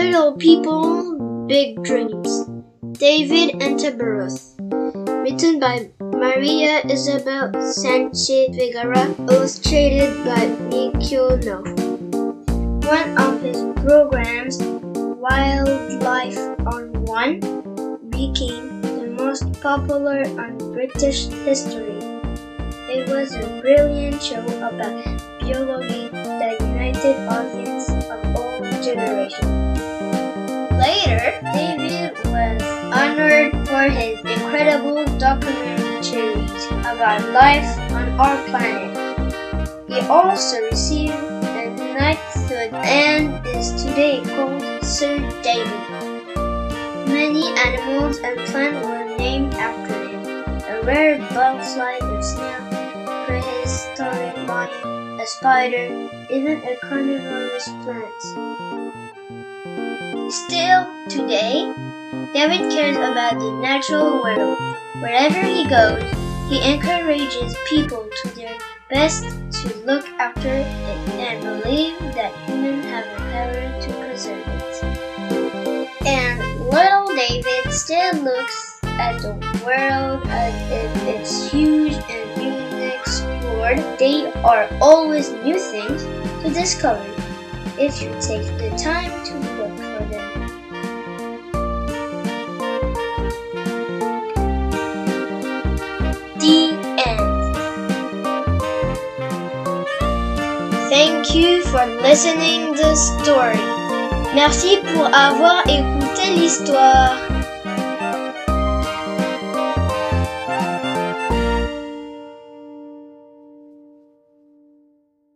Little People, Big Dreams. David Attenborough. Written by Maria Isabel Sanchez Vegara, illustrated by Mikyo Noh. One of his programs, Wildlife on One, became the most popular on British history. It was a brilliant show about biology that united audience Later, David was honored for his incredible documentaries about life on our planet. He also received a knighthood and is today called Sir David. Many animals and plants were named after him. A rare butterfly, a snail, a spider, even a carnivorous plant. Still, today, David cares about the natural world. Wherever he goes, he encourages people to their best to look after it and believe that humans have the power to preserve it. And little David still looks at the world uh, as if it's huge and explored. There are always new things to discover if you take the time to look for them. The end. Thank you for listening the story. Merci pour avoir écouté l'histoire.